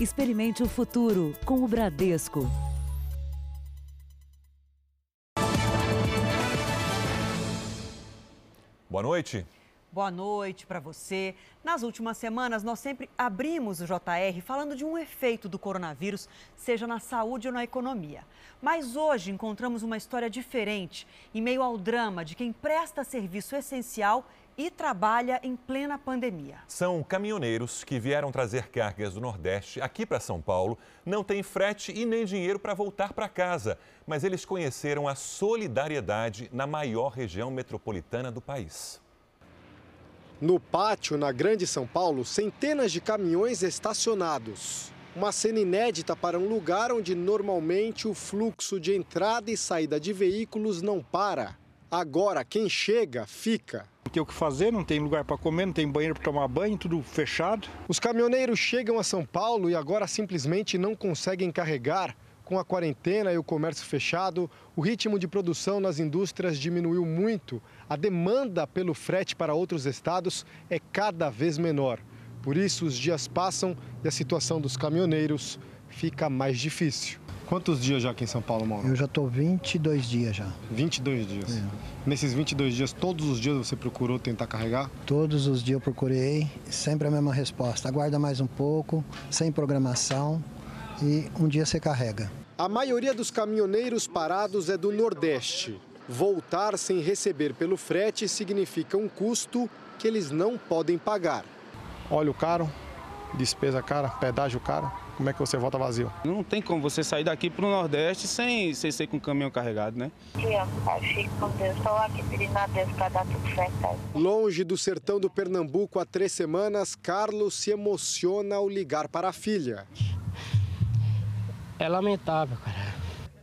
Experimente o futuro com o Bradesco. Boa noite. Boa noite para você. Nas últimas semanas, nós sempre abrimos o JR falando de um efeito do coronavírus, seja na saúde ou na economia. Mas hoje encontramos uma história diferente, em meio ao drama de quem presta serviço essencial e trabalha em plena pandemia. São caminhoneiros que vieram trazer cargas do Nordeste aqui para São Paulo. Não têm frete e nem dinheiro para voltar para casa, mas eles conheceram a solidariedade na maior região metropolitana do país. No pátio, na Grande São Paulo, centenas de caminhões estacionados. Uma cena inédita para um lugar onde normalmente o fluxo de entrada e saída de veículos não para. Agora, quem chega, fica. Não tem o que fazer, não tem lugar para comer, não tem banheiro para tomar banho, tudo fechado. Os caminhoneiros chegam a São Paulo e agora simplesmente não conseguem carregar. Com a quarentena e o comércio fechado, o ritmo de produção nas indústrias diminuiu muito. A demanda pelo frete para outros estados é cada vez menor. Por isso, os dias passam e a situação dos caminhoneiros fica mais difícil. Quantos dias já aqui em São Paulo, Mauro? Eu já estou 22 dias já. 22 dias. É. Nesses 22 dias, todos os dias você procurou tentar carregar? Todos os dias eu procurei, sempre a mesma resposta. Aguarda mais um pouco, sem programação e um dia você carrega. A maioria dos caminhoneiros parados é do Nordeste. Voltar sem receber pelo frete significa um custo que eles não podem pagar. Óleo caro, despesa cara, pedágio caro. Como é que você volta vazio? Não tem como você sair daqui para o Nordeste sem, sem ser com o caminhão carregado, né? Fique com Deus. Estou aqui pedindo a Deus para dar tudo certo. Longe do sertão do Pernambuco há três semanas, Carlos se emociona ao ligar para a filha. É lamentável, cara.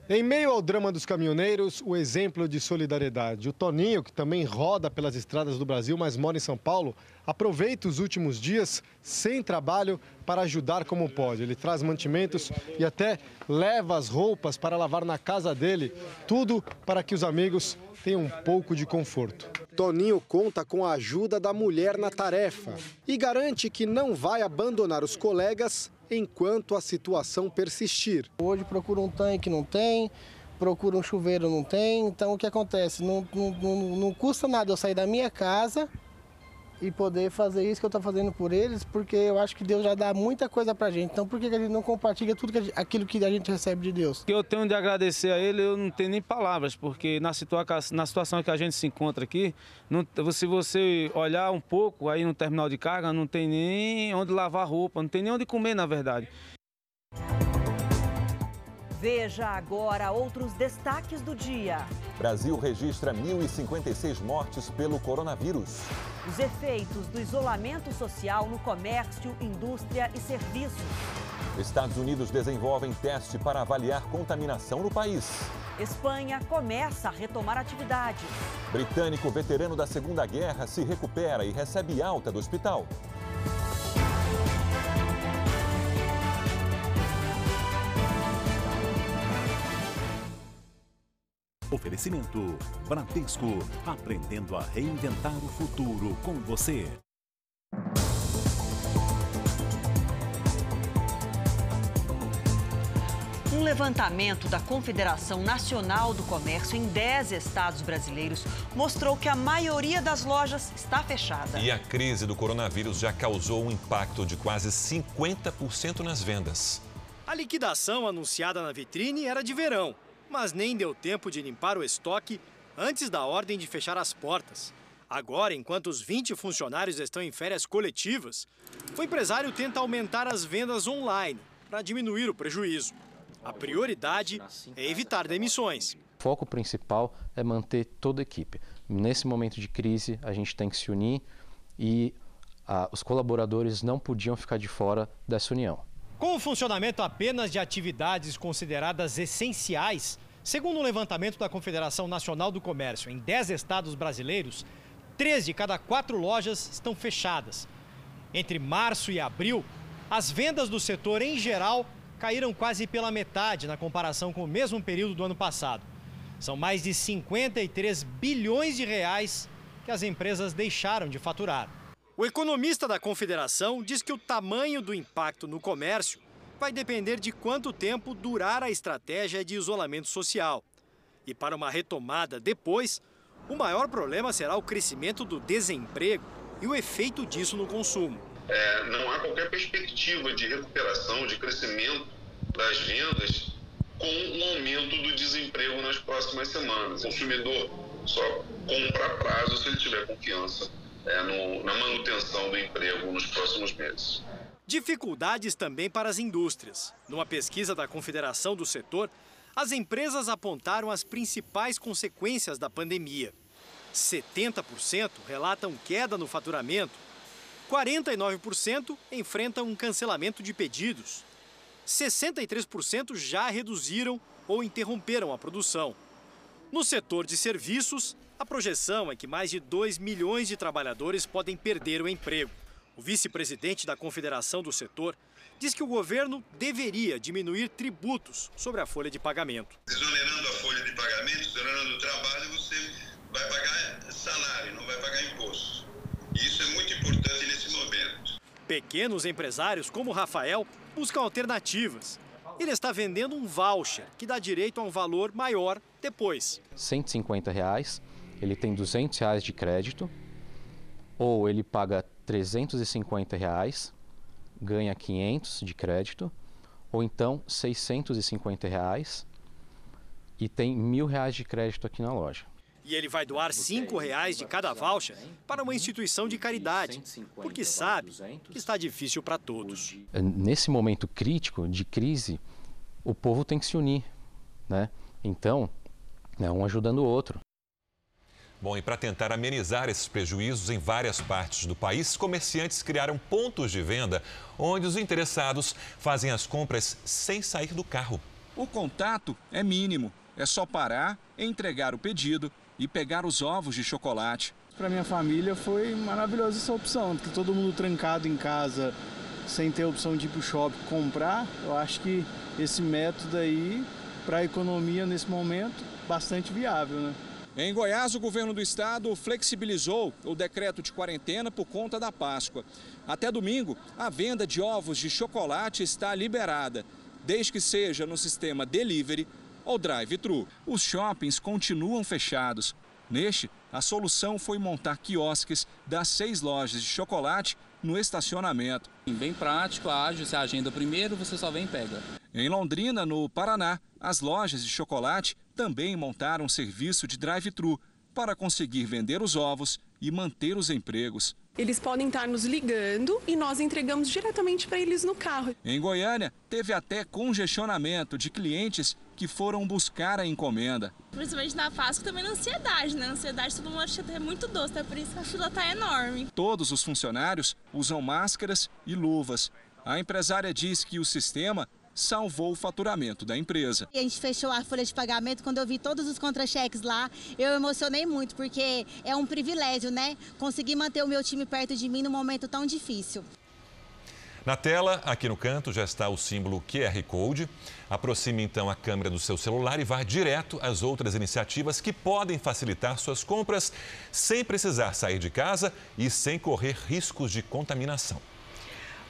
Em meio ao drama dos caminhoneiros, o exemplo de solidariedade. O Toninho, que também roda pelas estradas do Brasil, mas mora em São Paulo, aproveita os últimos dias sem trabalho para ajudar como pode. Ele traz mantimentos e até leva as roupas para lavar na casa dele. Tudo para que os amigos tenham um pouco de conforto. Toninho conta com a ajuda da mulher na tarefa e garante que não vai abandonar os colegas enquanto a situação persistir. Hoje procura um tanque, não tem, procura um chuveiro, não tem. Então o que acontece? Não, não, não, não custa nada eu sair da minha casa e poder fazer isso que eu estou fazendo por eles, porque eu acho que Deus já dá muita coisa pra gente. Então por que a gente não compartilha tudo que gente, aquilo que a gente recebe de Deus? O que eu tenho de agradecer a Ele, eu não tenho nem palavras, porque na, situa na situação que a gente se encontra aqui, não, se você olhar um pouco aí no terminal de carga, não tem nem onde lavar roupa, não tem nem onde comer, na verdade. Veja agora outros destaques do dia. Brasil registra 1.056 mortes pelo coronavírus. Os efeitos do isolamento social no comércio, indústria e serviços. Estados Unidos desenvolvem teste para avaliar contaminação no país. Espanha começa a retomar atividades. Britânico veterano da Segunda Guerra se recupera e recebe alta do hospital. Oferecimento Bradesco, aprendendo a reinventar o futuro com você. Um levantamento da Confederação Nacional do Comércio em 10 estados brasileiros mostrou que a maioria das lojas está fechada. E a crise do coronavírus já causou um impacto de quase 50% nas vendas. A liquidação anunciada na vitrine era de verão mas nem deu tempo de limpar o estoque antes da ordem de fechar as portas. Agora, enquanto os 20 funcionários estão em férias coletivas, o empresário tenta aumentar as vendas online para diminuir o prejuízo. A prioridade é evitar demissões. O foco principal é manter toda a equipe. Nesse momento de crise, a gente tem que se unir e ah, os colaboradores não podiam ficar de fora dessa união. Com o funcionamento apenas de atividades consideradas essenciais, segundo um levantamento da Confederação Nacional do Comércio, em 10 estados brasileiros, 3 de cada 4 lojas estão fechadas. Entre março e abril, as vendas do setor em geral caíram quase pela metade na comparação com o mesmo período do ano passado. São mais de 53 bilhões de reais que as empresas deixaram de faturar. O economista da Confederação diz que o tamanho do impacto no comércio vai depender de quanto tempo durar a estratégia de isolamento social. E para uma retomada depois, o maior problema será o crescimento do desemprego e o efeito disso no consumo. É, não há qualquer perspectiva de recuperação, de crescimento das vendas com o aumento do desemprego nas próximas semanas. O consumidor só compra a prazo se ele tiver confiança é, no, na manutenção do emprego nos próximos meses. Dificuldades também para as indústrias. Numa pesquisa da Confederação do Setor, as empresas apontaram as principais consequências da pandemia. 70% relatam queda no faturamento, 49% enfrentam um cancelamento de pedidos, 63% já reduziram ou interromperam a produção. No setor de serviços, a projeção é que mais de 2 milhões de trabalhadores podem perder o emprego. O vice-presidente da Confederação do Setor diz que o governo deveria diminuir tributos sobre a folha de pagamento. Exonerando a folha de pagamento, exonerando o trabalho, você vai pagar salário, não vai pagar imposto. E isso é muito importante nesse momento. Pequenos empresários como Rafael buscam alternativas. Ele está vendendo um voucher que dá direito a um valor maior depois. 150 reais, ele tem 200 reais de crédito, ou ele paga 350 reais, ganha 500 de crédito, ou então 650 reais e tem mil reais de crédito aqui na loja. E ele vai doar cinco reais de cada voucher para uma instituição de caridade, porque sabe que está difícil para todos. Nesse momento crítico de crise, o povo tem que se unir, né? Então, é um ajudando o outro. Bom, e para tentar amenizar esses prejuízos em várias partes do país, comerciantes criaram pontos de venda onde os interessados fazem as compras sem sair do carro. O contato é mínimo, é só parar, entregar o pedido e pegar os ovos de chocolate. Para minha família foi maravilhosa essa opção, porque todo mundo trancado em casa, sem ter opção de ir para o shopping comprar, eu acho que esse método aí, para a economia nesse momento, bastante viável, né? Em Goiás, o governo do estado flexibilizou o decreto de quarentena por conta da Páscoa. Até domingo, a venda de ovos de chocolate está liberada, desde que seja no sistema delivery ou drive-thru. Os shoppings continuam fechados. Neste, a solução foi montar quiosques das seis lojas de chocolate no estacionamento. Bem prático, ágil, você agenda primeiro, você só vem e pega. Em Londrina, no Paraná, as lojas de chocolate também montaram um serviço de drive-thru para conseguir vender os ovos e manter os empregos. Eles podem estar nos ligando e nós entregamos diretamente para eles no carro. Em Goiânia, teve até congestionamento de clientes que foram buscar a encomenda. Principalmente na Páscoa, também na ansiedade, né? Na ansiedade todo mundo acha que é muito doce, é por isso que a fila está enorme. Todos os funcionários usam máscaras e luvas. A empresária diz que o sistema salvou o faturamento da empresa. A gente fechou a folha de pagamento, quando eu vi todos os contra-cheques lá, eu emocionei muito, porque é um privilégio, né? Conseguir manter o meu time perto de mim num momento tão difícil. Na tela, aqui no canto, já está o símbolo QR Code. Aproxime então a câmera do seu celular e vá direto às outras iniciativas que podem facilitar suas compras sem precisar sair de casa e sem correr riscos de contaminação.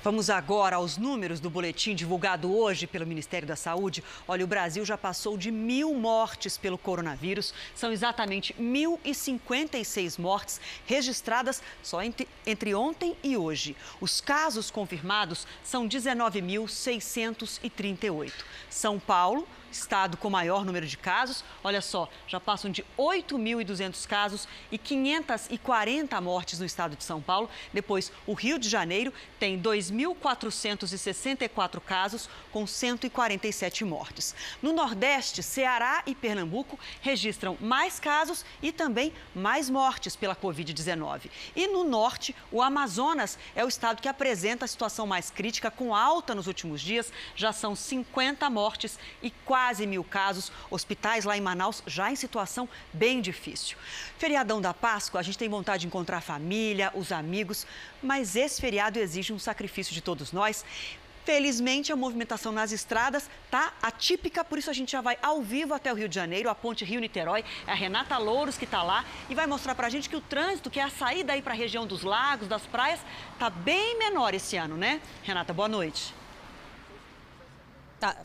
Vamos agora aos números do boletim divulgado hoje pelo Ministério da Saúde. Olha, o Brasil já passou de mil mortes pelo coronavírus. São exatamente 1.056 mortes registradas só entre, entre ontem e hoje. Os casos confirmados são 19.638. São Paulo estado com maior número de casos. Olha só, já passam de 8.200 casos e 540 mortes no estado de São Paulo. Depois, o Rio de Janeiro tem 2.464 casos, com 147 mortes. No Nordeste, Ceará e Pernambuco registram mais casos e também mais mortes pela Covid-19. E no Norte, o Amazonas é o estado que apresenta a situação mais crítica, com alta nos últimos dias. Já são 50 mortes e 4 quase mil casos, hospitais lá em Manaus já em situação bem difícil. Feriadão da Páscoa, a gente tem vontade de encontrar a família, os amigos, mas esse feriado exige um sacrifício de todos nós. Felizmente, a movimentação nas estradas está atípica, por isso a gente já vai ao vivo até o Rio de Janeiro, a ponte Rio-Niterói. É a Renata Louros que está lá e vai mostrar para a gente que o trânsito, que é a saída aí para a região dos lagos, das praias, está bem menor esse ano, né? Renata, boa noite. Tá,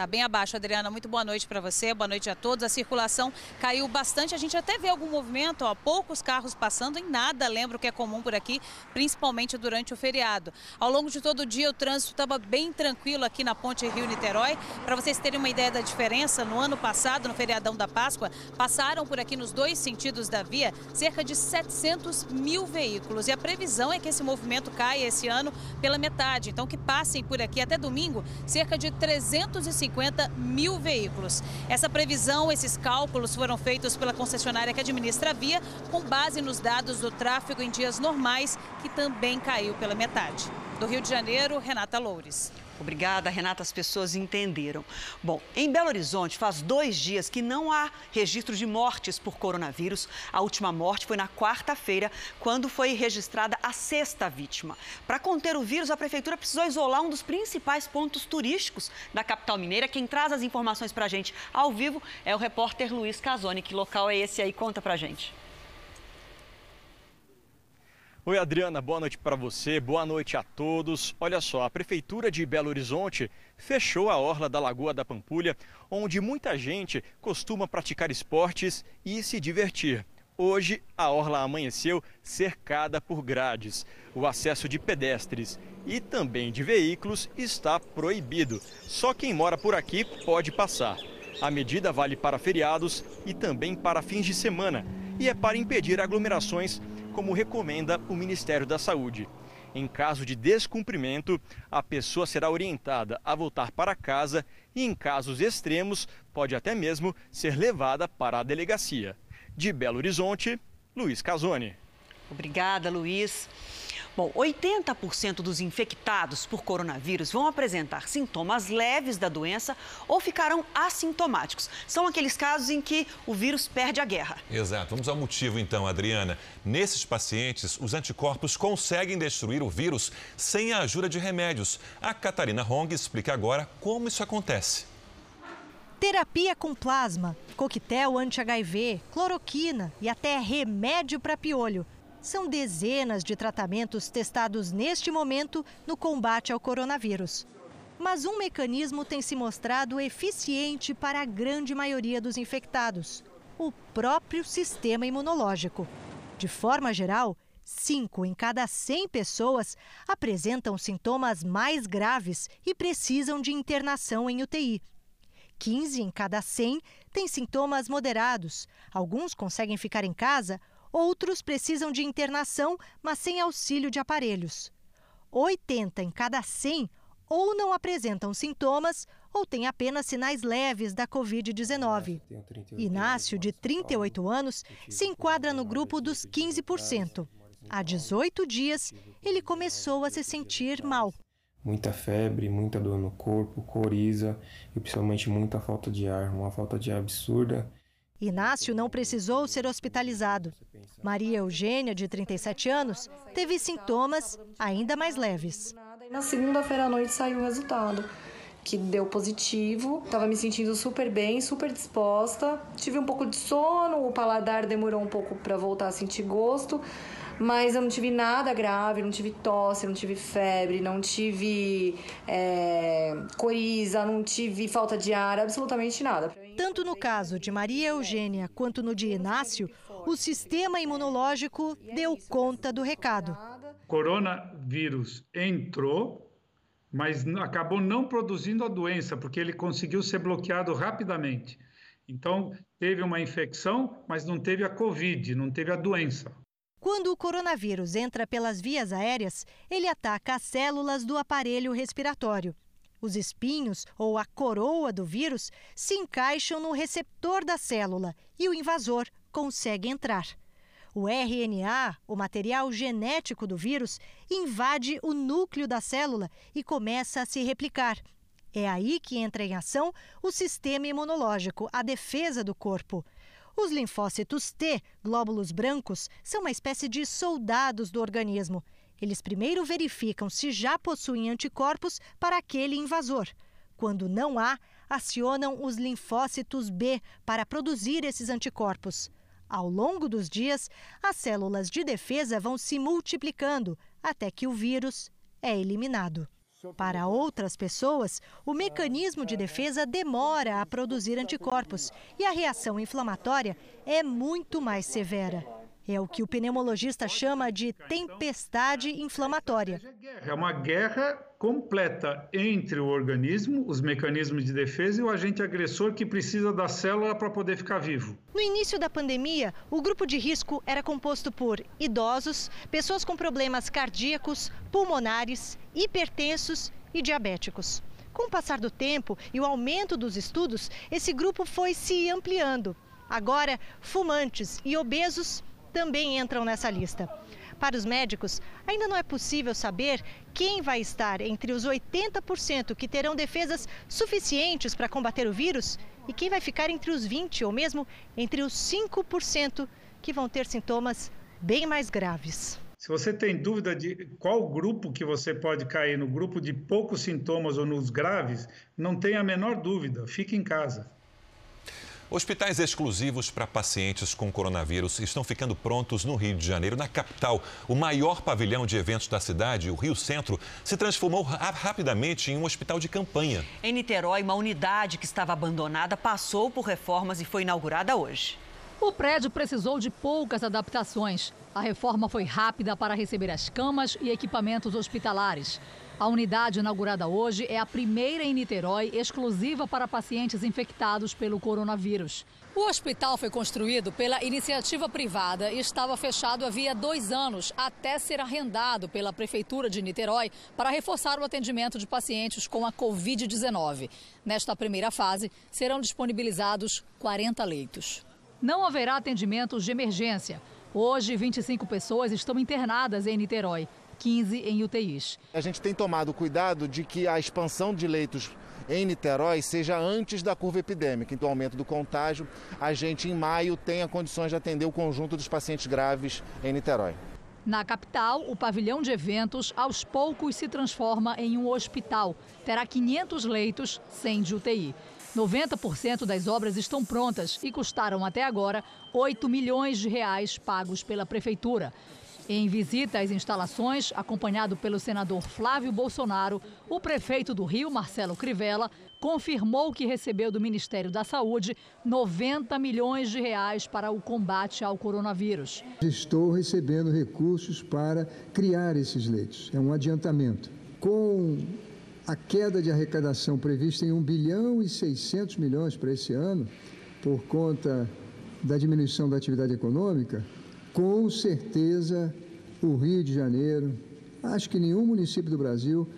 Tá bem abaixo, Adriana. Muito boa noite para você, boa noite a todos. A circulação caiu bastante. A gente até vê algum movimento, ó, poucos carros passando em nada, lembro que é comum por aqui, principalmente durante o feriado. Ao longo de todo o dia, o trânsito estava bem tranquilo aqui na Ponte Rio-Niterói. Para vocês terem uma ideia da diferença, no ano passado, no feriadão da Páscoa, passaram por aqui nos dois sentidos da via cerca de 700 mil veículos. E a previsão é que esse movimento caia esse ano pela metade. Então, que passem por aqui até domingo cerca de 350 150 mil veículos. Essa previsão, esses cálculos foram feitos pela concessionária que administra a via, com base nos dados do tráfego em dias normais, que também caiu pela metade. Do Rio de Janeiro, Renata Loures. Obrigada, Renata. As pessoas entenderam. Bom, em Belo Horizonte, faz dois dias que não há registro de mortes por coronavírus. A última morte foi na quarta-feira, quando foi registrada a sexta vítima. Para conter o vírus, a prefeitura precisou isolar um dos principais pontos turísticos da capital mineira. Quem traz as informações para a gente ao vivo é o repórter Luiz Casoni. Que local é esse aí? Conta para a gente. Oi, Adriana, boa noite para você, boa noite a todos. Olha só, a Prefeitura de Belo Horizonte fechou a orla da Lagoa da Pampulha, onde muita gente costuma praticar esportes e se divertir. Hoje, a orla amanheceu cercada por grades. O acesso de pedestres e também de veículos está proibido. Só quem mora por aqui pode passar. A medida vale para feriados e também para fins de semana e é para impedir aglomerações como recomenda o Ministério da Saúde. Em caso de descumprimento, a pessoa será orientada a voltar para casa e, em casos extremos, pode até mesmo ser levada para a delegacia. De Belo Horizonte, Luiz Casoni. Obrigada, Luiz. Bom, 80% dos infectados por coronavírus vão apresentar sintomas leves da doença ou ficarão assintomáticos. São aqueles casos em que o vírus perde a guerra. Exato. Vamos ao motivo então, Adriana. Nesses pacientes, os anticorpos conseguem destruir o vírus sem a ajuda de remédios. A Catarina Hong explica agora como isso acontece. Terapia com plasma, coquetel anti-HIV, cloroquina e até remédio para piolho são dezenas de tratamentos testados neste momento no combate ao coronavírus. Mas um mecanismo tem se mostrado eficiente para a grande maioria dos infectados: o próprio sistema imunológico. De forma geral, 5 em cada 100 pessoas apresentam sintomas mais graves e precisam de internação em UTI. 15 em cada 100 têm sintomas moderados. Alguns conseguem ficar em casa Outros precisam de internação, mas sem auxílio de aparelhos. 80 em cada 100 ou não apresentam sintomas ou têm apenas sinais leves da Covid-19. Inácio, de 38 anos, se enquadra no grupo dos 15%. Há 18 dias, ele começou a se sentir mal. Muita febre, muita dor no corpo, coriza e principalmente muita falta de ar, uma falta de ar absurda. Inácio não precisou ser hospitalizado. Maria Eugênia, de 37 anos, teve sintomas ainda mais leves. Na segunda-feira à noite saiu o resultado, que deu positivo. Estava me sentindo super bem, super disposta. Tive um pouco de sono, o paladar demorou um pouco para voltar a sentir gosto, mas eu não tive nada grave, não tive tosse, não tive febre, não tive é, coriza, não tive falta de ar, absolutamente nada. Tanto no caso de Maria Eugênia quanto no de Inácio, o sistema imunológico deu conta do recado. Coronavírus entrou, mas acabou não produzindo a doença, porque ele conseguiu ser bloqueado rapidamente. Então, teve uma infecção, mas não teve a Covid, não teve a doença. Quando o coronavírus entra pelas vias aéreas, ele ataca as células do aparelho respiratório. Os espinhos ou a coroa do vírus se encaixam no receptor da célula e o invasor consegue entrar. O RNA, o material genético do vírus, invade o núcleo da célula e começa a se replicar. É aí que entra em ação o sistema imunológico, a defesa do corpo. Os linfócitos T, glóbulos brancos, são uma espécie de soldados do organismo eles primeiro verificam se já possuem anticorpos para aquele invasor. Quando não há, acionam os linfócitos B para produzir esses anticorpos. Ao longo dos dias, as células de defesa vão se multiplicando até que o vírus é eliminado. Para outras pessoas, o mecanismo de defesa demora a produzir anticorpos e a reação inflamatória é muito mais severa. É o que o pneumologista chama de tempestade inflamatória. É uma guerra completa entre o organismo, os mecanismos de defesa e o agente agressor que precisa da célula para poder ficar vivo. No início da pandemia, o grupo de risco era composto por idosos, pessoas com problemas cardíacos, pulmonares, hipertensos e diabéticos. Com o passar do tempo e o aumento dos estudos, esse grupo foi se ampliando. Agora, fumantes e obesos também entram nessa lista. Para os médicos, ainda não é possível saber quem vai estar entre os 80% que terão defesas suficientes para combater o vírus e quem vai ficar entre os 20% ou mesmo entre os 5% que vão ter sintomas bem mais graves. Se você tem dúvida de qual grupo que você pode cair, no grupo de poucos sintomas ou nos graves, não tenha a menor dúvida, fique em casa. Hospitais exclusivos para pacientes com coronavírus estão ficando prontos no Rio de Janeiro, na capital. O maior pavilhão de eventos da cidade, o Rio Centro, se transformou rapidamente em um hospital de campanha. Em Niterói, uma unidade que estava abandonada passou por reformas e foi inaugurada hoje. O prédio precisou de poucas adaptações. A reforma foi rápida para receber as camas e equipamentos hospitalares. A unidade inaugurada hoje é a primeira em Niterói exclusiva para pacientes infectados pelo coronavírus. O hospital foi construído pela iniciativa privada e estava fechado havia dois anos, até ser arrendado pela Prefeitura de Niterói para reforçar o atendimento de pacientes com a Covid-19. Nesta primeira fase, serão disponibilizados 40 leitos. Não haverá atendimentos de emergência. Hoje, 25 pessoas estão internadas em Niterói. 15 em UTIs. A gente tem tomado cuidado de que a expansão de leitos em Niterói seja antes da curva epidêmica. Então, aumento do contágio, a gente em maio tenha condições de atender o conjunto dos pacientes graves em Niterói. Na capital, o pavilhão de eventos aos poucos se transforma em um hospital. Terá 500 leitos, 100 de UTI. 90% das obras estão prontas e custaram até agora 8 milhões de reais pagos pela prefeitura. Em visita às instalações, acompanhado pelo senador Flávio Bolsonaro, o prefeito do Rio, Marcelo Crivella, confirmou que recebeu do Ministério da Saúde 90 milhões de reais para o combate ao coronavírus. Estou recebendo recursos para criar esses leitos. É um adiantamento. Com a queda de arrecadação prevista em 1 bilhão e 600 milhões para esse ano, por conta da diminuição da atividade econômica, com certeza o Rio de Janeiro, acho que nenhum município do Brasil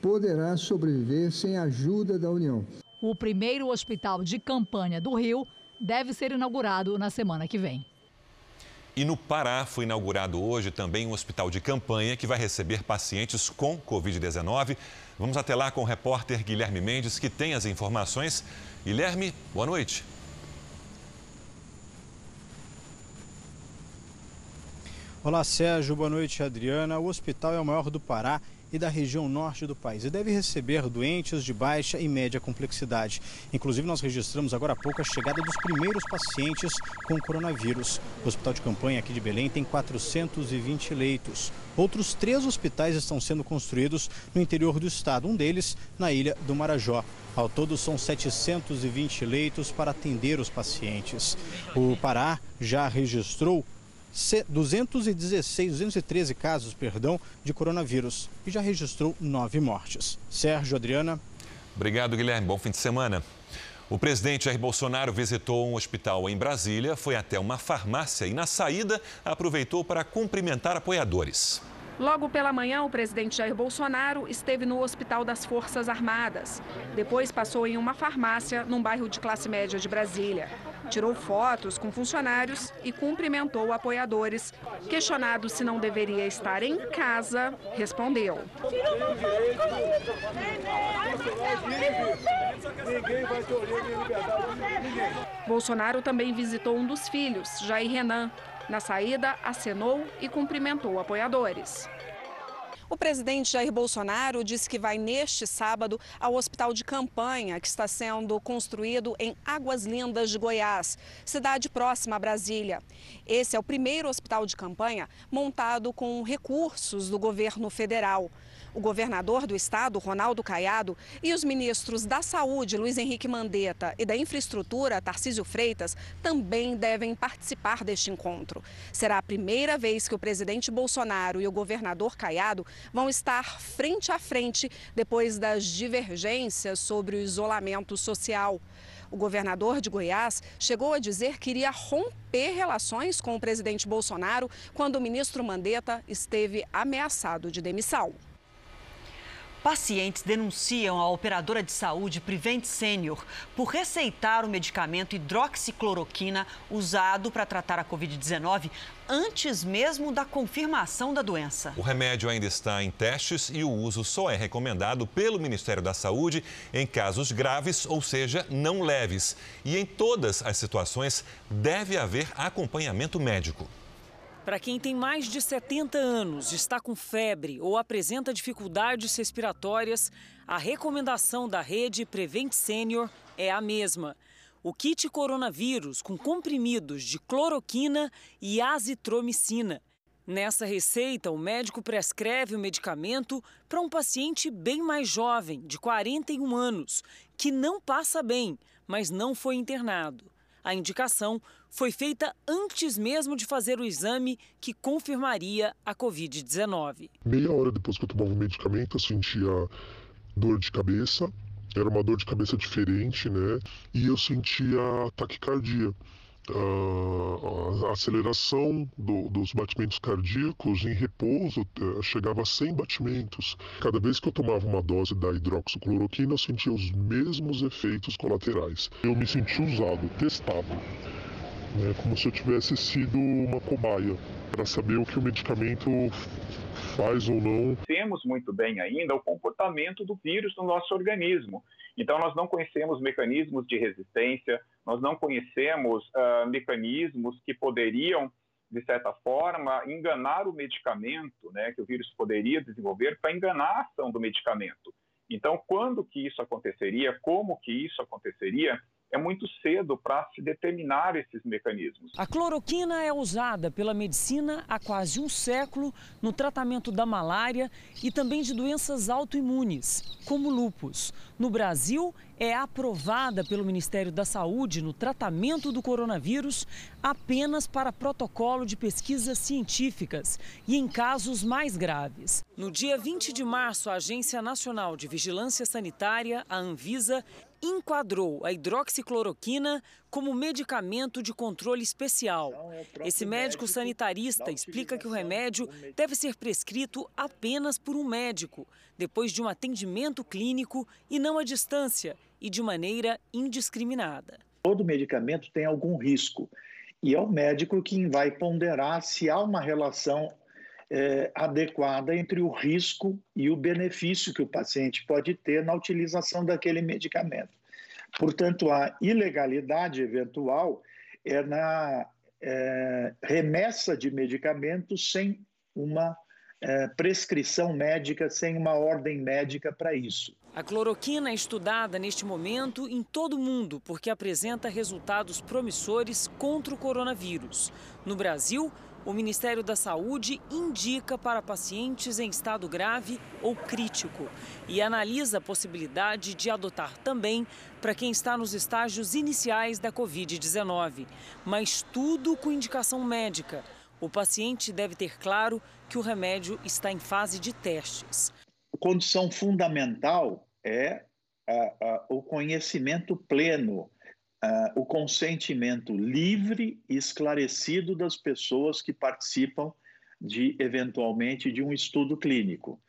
poderá sobreviver sem a ajuda da União. O primeiro hospital de campanha do Rio deve ser inaugurado na semana que vem. E no Pará foi inaugurado hoje também um hospital de campanha que vai receber pacientes com Covid-19. Vamos até lá com o repórter Guilherme Mendes, que tem as informações. Guilherme, boa noite. Olá, Sérgio. Boa noite, Adriana. O hospital é o maior do Pará e da região norte do país e deve receber doentes de baixa e média complexidade. Inclusive, nós registramos agora há pouco a chegada dos primeiros pacientes com coronavírus. O hospital de campanha aqui de Belém tem 420 leitos. Outros três hospitais estão sendo construídos no interior do estado, um deles na ilha do Marajó. Ao todo, são 720 leitos para atender os pacientes. O Pará já registrou 216, 213 casos, perdão, de coronavírus e já registrou nove mortes. Sérgio, Adriana. Obrigado, Guilherme. Bom fim de semana. O presidente Jair Bolsonaro visitou um hospital em Brasília, foi até uma farmácia e, na saída, aproveitou para cumprimentar apoiadores. Logo pela manhã, o presidente Jair Bolsonaro esteve no Hospital das Forças Armadas. Depois passou em uma farmácia num bairro de classe média de Brasília. Tirou fotos com funcionários e cumprimentou apoiadores. Questionado se não deveria estar em casa, respondeu. Bolsonaro também visitou um dos filhos, Jair Renan, na saída, acenou e cumprimentou apoiadores. O presidente Jair Bolsonaro disse que vai neste sábado ao hospital de campanha que está sendo construído em Águas Lindas de Goiás, cidade próxima a Brasília. Esse é o primeiro hospital de campanha montado com recursos do governo federal. O governador do estado, Ronaldo Caiado, e os ministros da Saúde, Luiz Henrique Mandetta, e da Infraestrutura, Tarcísio Freitas, também devem participar deste encontro. Será a primeira vez que o presidente Bolsonaro e o governador Caiado vão estar frente a frente depois das divergências sobre o isolamento social. O governador de Goiás chegou a dizer que iria romper relações com o presidente Bolsonaro quando o ministro Mandetta esteve ameaçado de demissão. Pacientes denunciam a operadora de saúde Prevent Senior por receitar o medicamento hidroxicloroquina usado para tratar a Covid-19 antes mesmo da confirmação da doença. O remédio ainda está em testes e o uso só é recomendado pelo Ministério da Saúde em casos graves, ou seja, não leves. E em todas as situações deve haver acompanhamento médico. Para quem tem mais de 70 anos, está com febre ou apresenta dificuldades respiratórias, a recomendação da rede Prevent Senior é a mesma. O kit coronavírus com comprimidos de cloroquina e azitromicina. Nessa receita, o médico prescreve o medicamento para um paciente bem mais jovem, de 41 anos, que não passa bem, mas não foi internado. A indicação foi feita antes mesmo de fazer o exame que confirmaria a Covid-19. Meia hora depois que eu tomava o medicamento, eu sentia dor de cabeça. Era uma dor de cabeça diferente, né? E eu sentia taquicardia. A aceleração do, dos batimentos cardíacos em repouso uh, chegava a 100 batimentos. Cada vez que eu tomava uma dose da hidroxicloroquina, eu sentia os mesmos efeitos colaterais. Eu me senti usado, testado né, como se eu tivesse sido uma cobaia para saber o que o medicamento faz ou não. Conhecemos muito bem ainda o comportamento do vírus no nosso organismo. Então, nós não conhecemos mecanismos de resistência, nós não conhecemos uh, mecanismos que poderiam, de certa forma, enganar o medicamento, né, que o vírus poderia desenvolver para enganar a ação do medicamento. Então, quando que isso aconteceria, como que isso aconteceria, é muito cedo para se determinar esses mecanismos. A cloroquina é usada pela medicina há quase um século no tratamento da malária e também de doenças autoimunes, como lúpus. No Brasil, é aprovada pelo Ministério da Saúde no tratamento do coronavírus apenas para protocolo de pesquisas científicas e em casos mais graves. No dia 20 de março, a Agência Nacional de Vigilância Sanitária, a Anvisa, enquadrou a hidroxicloroquina como medicamento de controle especial. É Esse médico sanitarista explica que o remédio deve ser prescrito apenas por um médico, depois de um atendimento clínico e não à distância e de maneira indiscriminada. Todo medicamento tem algum risco e é o médico quem vai ponderar se há uma relação é, adequada entre o risco e o benefício que o paciente pode ter na utilização daquele medicamento. Portanto, a ilegalidade eventual é na é, remessa de medicamentos sem uma é, prescrição médica, sem uma ordem médica para isso. A cloroquina é estudada neste momento em todo o mundo porque apresenta resultados promissores contra o coronavírus. No Brasil, o Ministério da Saúde indica para pacientes em estado grave ou crítico e analisa a possibilidade de adotar também para quem está nos estágios iniciais da Covid-19, mas tudo com indicação médica. O paciente deve ter claro que o remédio está em fase de testes. A condição fundamental é o conhecimento pleno uh, o consentimento livre e esclarecido das pessoas que participam de, eventualmente, de um estudo clínico.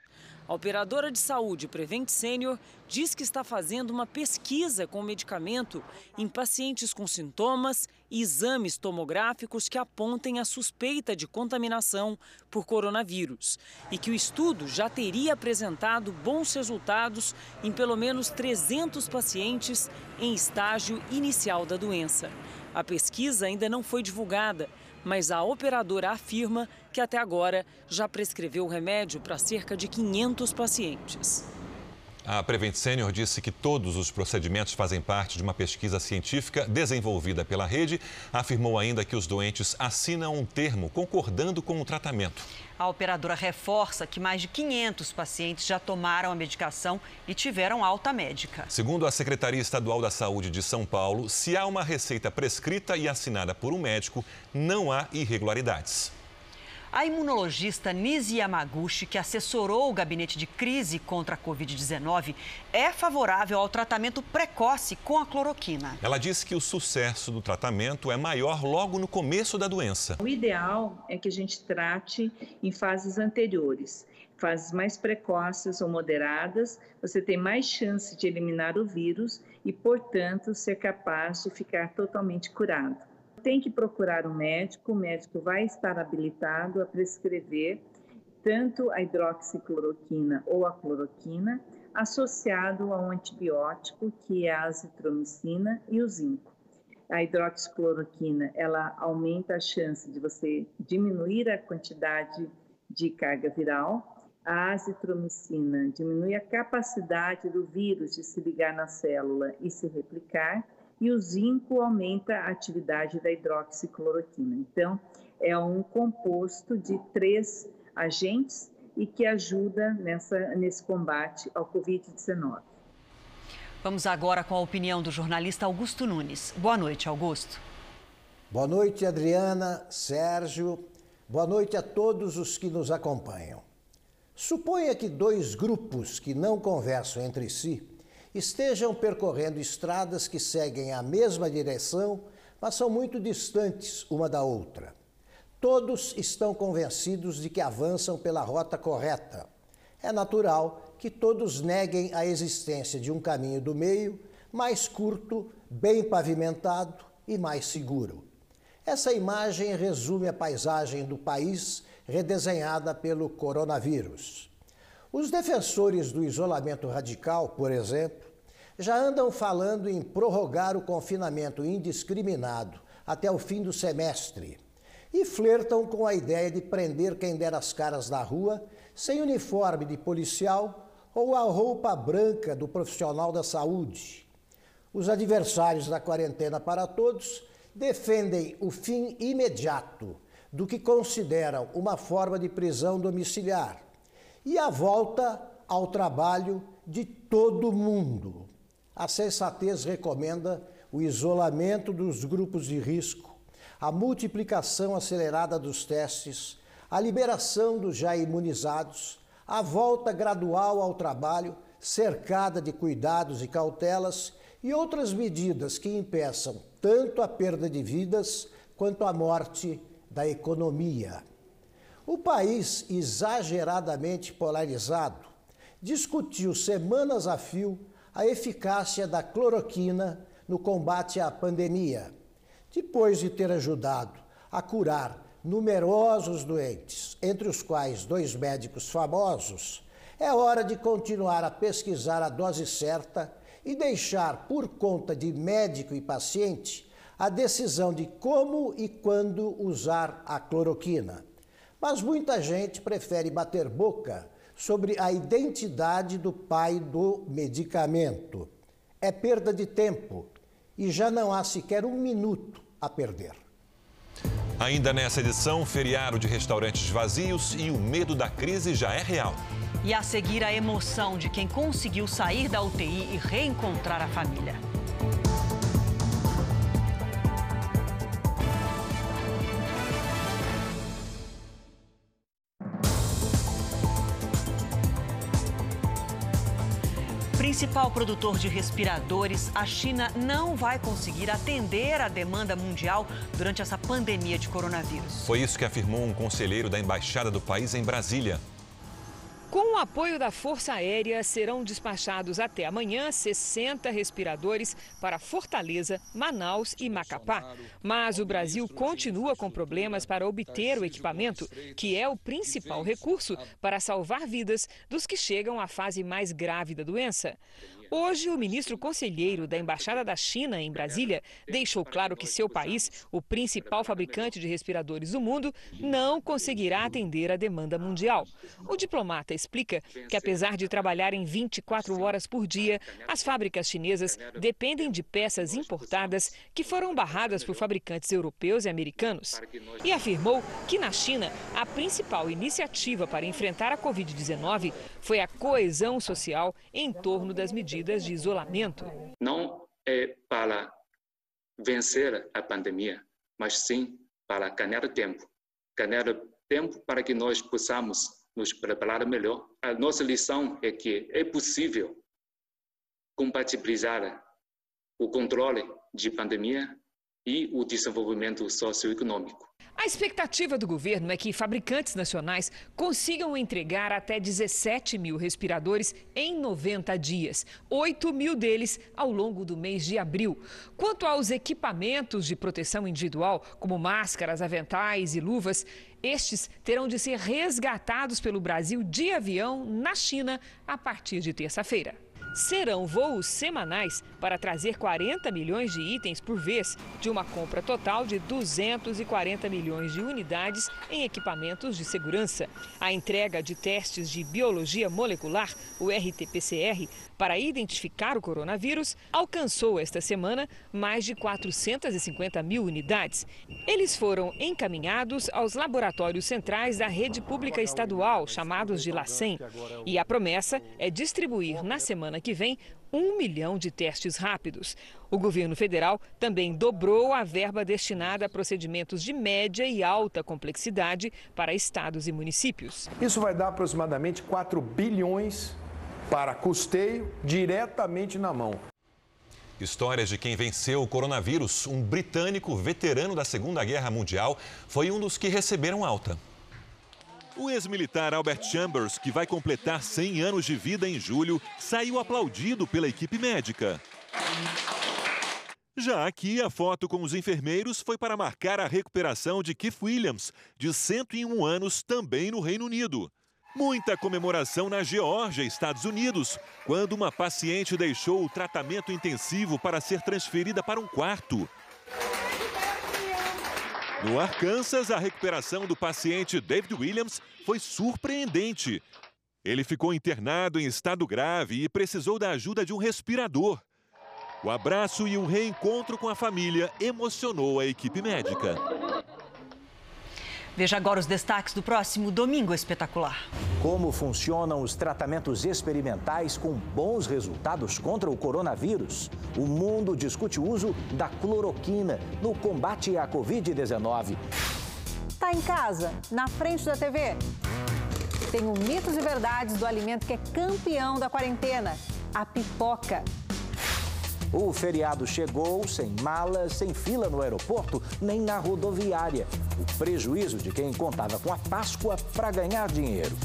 A operadora de saúde Prevent Senior diz que está fazendo uma pesquisa com o medicamento em pacientes com sintomas e exames tomográficos que apontem a suspeita de contaminação por coronavírus e que o estudo já teria apresentado bons resultados em pelo menos 300 pacientes em estágio inicial da doença. A pesquisa ainda não foi divulgada mas a operadora afirma que até agora já prescreveu o remédio para cerca de 500 pacientes. A Prevent Senior disse que todos os procedimentos fazem parte de uma pesquisa científica desenvolvida pela rede. Afirmou ainda que os doentes assinam um termo concordando com o tratamento. A operadora reforça que mais de 500 pacientes já tomaram a medicação e tiveram alta médica. Segundo a Secretaria Estadual da Saúde de São Paulo, se há uma receita prescrita e assinada por um médico, não há irregularidades. A imunologista Nisi Yamaguchi, que assessorou o gabinete de crise contra a Covid-19, é favorável ao tratamento precoce com a cloroquina. Ela disse que o sucesso do tratamento é maior logo no começo da doença. O ideal é que a gente trate em fases anteriores. Fases mais precoces ou moderadas, você tem mais chance de eliminar o vírus e, portanto, ser capaz de ficar totalmente curado tem que procurar um médico, o médico vai estar habilitado a prescrever tanto a hidroxicloroquina ou a cloroquina, associado a um antibiótico, que é a azitromicina e o zinco. A hidroxicloroquina, ela aumenta a chance de você diminuir a quantidade de carga viral. A azitromicina diminui a capacidade do vírus de se ligar na célula e se replicar e o zinco aumenta a atividade da hidroxicloroquina. Então, é um composto de três agentes e que ajuda nessa, nesse combate ao Covid-19. Vamos agora com a opinião do jornalista Augusto Nunes. Boa noite, Augusto. Boa noite, Adriana, Sérgio. Boa noite a todos os que nos acompanham. Suponha que dois grupos que não conversam entre si estejam percorrendo estradas que seguem a mesma direção, mas são muito distantes uma da outra. Todos estão convencidos de que avançam pela rota correta. É natural que todos neguem a existência de um caminho do meio mais curto, bem pavimentado e mais seguro. Essa imagem resume a paisagem do país redesenhada pelo coronavírus. Os defensores do isolamento radical, por exemplo, já andam falando em prorrogar o confinamento indiscriminado até o fim do semestre e flertam com a ideia de prender quem der as caras na rua sem uniforme de policial ou a roupa branca do profissional da saúde. Os adversários da quarentena para todos defendem o fim imediato do que consideram uma forma de prisão domiciliar e a volta ao trabalho de todo mundo. A sensatez recomenda o isolamento dos grupos de risco, a multiplicação acelerada dos testes, a liberação dos já imunizados, a volta gradual ao trabalho, cercada de cuidados e cautelas e outras medidas que impeçam tanto a perda de vidas quanto a morte da economia. O país, exageradamente polarizado, discutiu semanas a fio a eficácia da cloroquina no combate à pandemia. Depois de ter ajudado a curar numerosos doentes, entre os quais dois médicos famosos, é hora de continuar a pesquisar a dose certa e deixar por conta de médico e paciente a decisão de como e quando usar a cloroquina. Mas muita gente prefere bater boca sobre a identidade do pai do medicamento. É perda de tempo e já não há sequer um minuto a perder. Ainda nessa edição, feriado de restaurantes vazios e o medo da crise já é real. E a seguir, a emoção de quem conseguiu sair da UTI e reencontrar a família. Principal produtor de respiradores, a China não vai conseguir atender a demanda mundial durante essa pandemia de coronavírus. Foi isso que afirmou um conselheiro da embaixada do país em Brasília. Com o apoio da Força Aérea, serão despachados até amanhã 60 respiradores para Fortaleza, Manaus e Macapá. Mas o Brasil continua com problemas para obter o equipamento, que é o principal recurso para salvar vidas dos que chegam à fase mais grave da doença. Hoje, o ministro conselheiro da Embaixada da China em Brasília deixou claro que seu país, o principal fabricante de respiradores do mundo, não conseguirá atender a demanda mundial. O diplomata explica que, apesar de trabalhar em 24 horas por dia, as fábricas chinesas dependem de peças importadas que foram barradas por fabricantes europeus e americanos. E afirmou que, na China, a principal iniciativa para enfrentar a Covid-19 foi a coesão social em torno das medidas de isolamento. Não é para vencer a pandemia, mas sim para ganhar tempo. Ganhar tempo para que nós possamos nos preparar melhor. A nossa lição é que é possível compatibilizar o controle de pandemia e o desenvolvimento socioeconômico. A expectativa do governo é que fabricantes nacionais consigam entregar até 17 mil respiradores em 90 dias, 8 mil deles ao longo do mês de abril. Quanto aos equipamentos de proteção individual, como máscaras, aventais e luvas, estes terão de ser resgatados pelo Brasil de avião na China a partir de terça-feira serão voos semanais para trazer 40 milhões de itens por vez, de uma compra total de 240 milhões de unidades em equipamentos de segurança. A entrega de testes de biologia molecular, o RT-PCR, para identificar o coronavírus, alcançou esta semana mais de 450 mil unidades. Eles foram encaminhados aos laboratórios centrais da rede pública estadual, chamados de LACEN. E a promessa é distribuir na semana que vem um milhão de testes rápidos. O governo federal também dobrou a verba destinada a procedimentos de média e alta complexidade para estados e municípios. Isso vai dar aproximadamente 4 bilhões para custeio diretamente na mão. Histórias de quem venceu o coronavírus. Um britânico veterano da Segunda Guerra Mundial foi um dos que receberam alta. O ex-militar Albert Chambers, que vai completar 100 anos de vida em julho, saiu aplaudido pela equipe médica. Já aqui, a foto com os enfermeiros foi para marcar a recuperação de Keith Williams, de 101 anos, também no Reino Unido. Muita comemoração na Geórgia, Estados Unidos, quando uma paciente deixou o tratamento intensivo para ser transferida para um quarto. No Arkansas, a recuperação do paciente David Williams foi surpreendente. Ele ficou internado em estado grave e precisou da ajuda de um respirador. O abraço e o reencontro com a família emocionou a equipe médica. Veja agora os destaques do próximo Domingo Espetacular. Como funcionam os tratamentos experimentais com bons resultados contra o coronavírus? O mundo discute o uso da cloroquina no combate à Covid-19. Está em casa, na frente da TV? Tenho mitos e verdades do alimento que é campeão da quarentena: a pipoca. O feriado chegou sem malas, sem fila no aeroporto, nem na rodoviária. O prejuízo de quem contava com a Páscoa para ganhar dinheiro.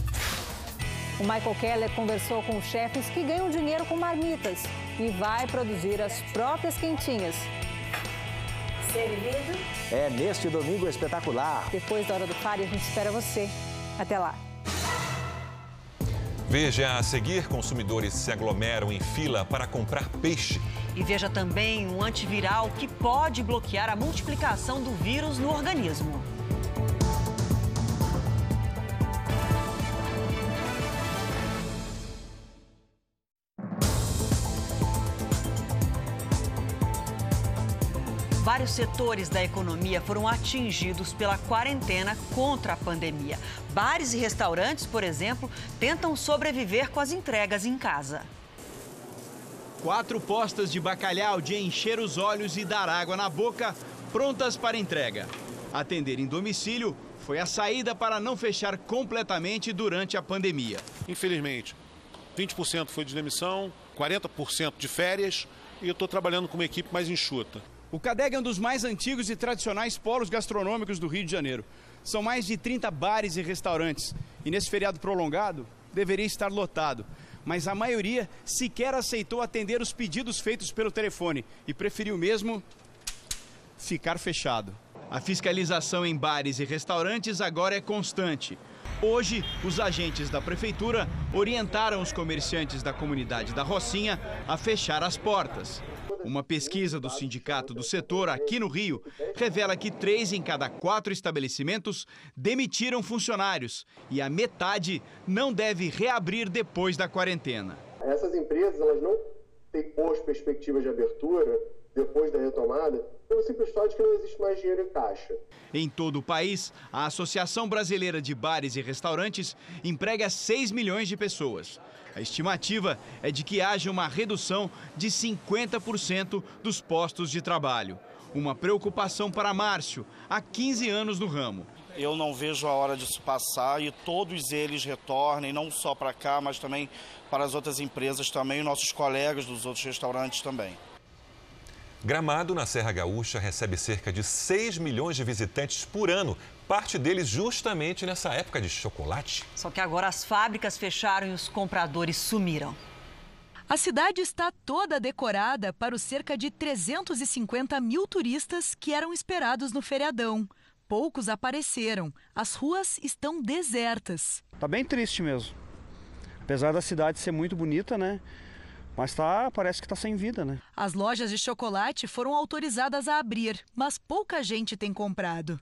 O Michael Keller conversou com chefes que ganham dinheiro com marmitas e vai produzir as próprias quentinhas. Servido? É neste domingo espetacular. Depois da hora do pare, a gente espera você. Até lá. Veja a seguir: consumidores se aglomeram em fila para comprar peixe. E veja também um antiviral que pode bloquear a multiplicação do vírus no organismo. Vários setores da economia foram atingidos pela quarentena contra a pandemia. Bares e restaurantes, por exemplo, tentam sobreviver com as entregas em casa. Quatro postas de bacalhau de encher os olhos e dar água na boca, prontas para entrega. Atender em domicílio foi a saída para não fechar completamente durante a pandemia. Infelizmente, 20% foi de demissão, 40% de férias e eu estou trabalhando com uma equipe mais enxuta. O Cadeg é um dos mais antigos e tradicionais polos gastronômicos do Rio de Janeiro. São mais de 30 bares e restaurantes. E nesse feriado prolongado, deveria estar lotado. Mas a maioria sequer aceitou atender os pedidos feitos pelo telefone e preferiu mesmo ficar fechado. A fiscalização em bares e restaurantes agora é constante. Hoje, os agentes da prefeitura orientaram os comerciantes da comunidade da Rocinha a fechar as portas. Uma pesquisa do sindicato do setor aqui no Rio revela que três em cada quatro estabelecimentos demitiram funcionários e a metade não deve reabrir depois da quarentena. Essas empresas elas não têm boas perspectivas de abertura depois da retomada pelo simples fato de que não existe mais dinheiro em caixa. Em todo o país, a Associação Brasileira de Bares e Restaurantes emprega 6 milhões de pessoas. A estimativa é de que haja uma redução de 50% dos postos de trabalho. Uma preocupação para Márcio, há 15 anos no ramo. Eu não vejo a hora disso passar e todos eles retornem, não só para cá, mas também para as outras empresas também, nossos colegas dos outros restaurantes também. Gramado, na Serra Gaúcha, recebe cerca de 6 milhões de visitantes por ano, parte deles justamente nessa época de chocolate. Só que agora as fábricas fecharam e os compradores sumiram. A cidade está toda decorada para os cerca de 350 mil turistas que eram esperados no feriadão. Poucos apareceram. As ruas estão desertas. Tá bem triste mesmo. Apesar da cidade ser muito bonita, né? Mas tá, parece que está sem vida, né? As lojas de chocolate foram autorizadas a abrir, mas pouca gente tem comprado.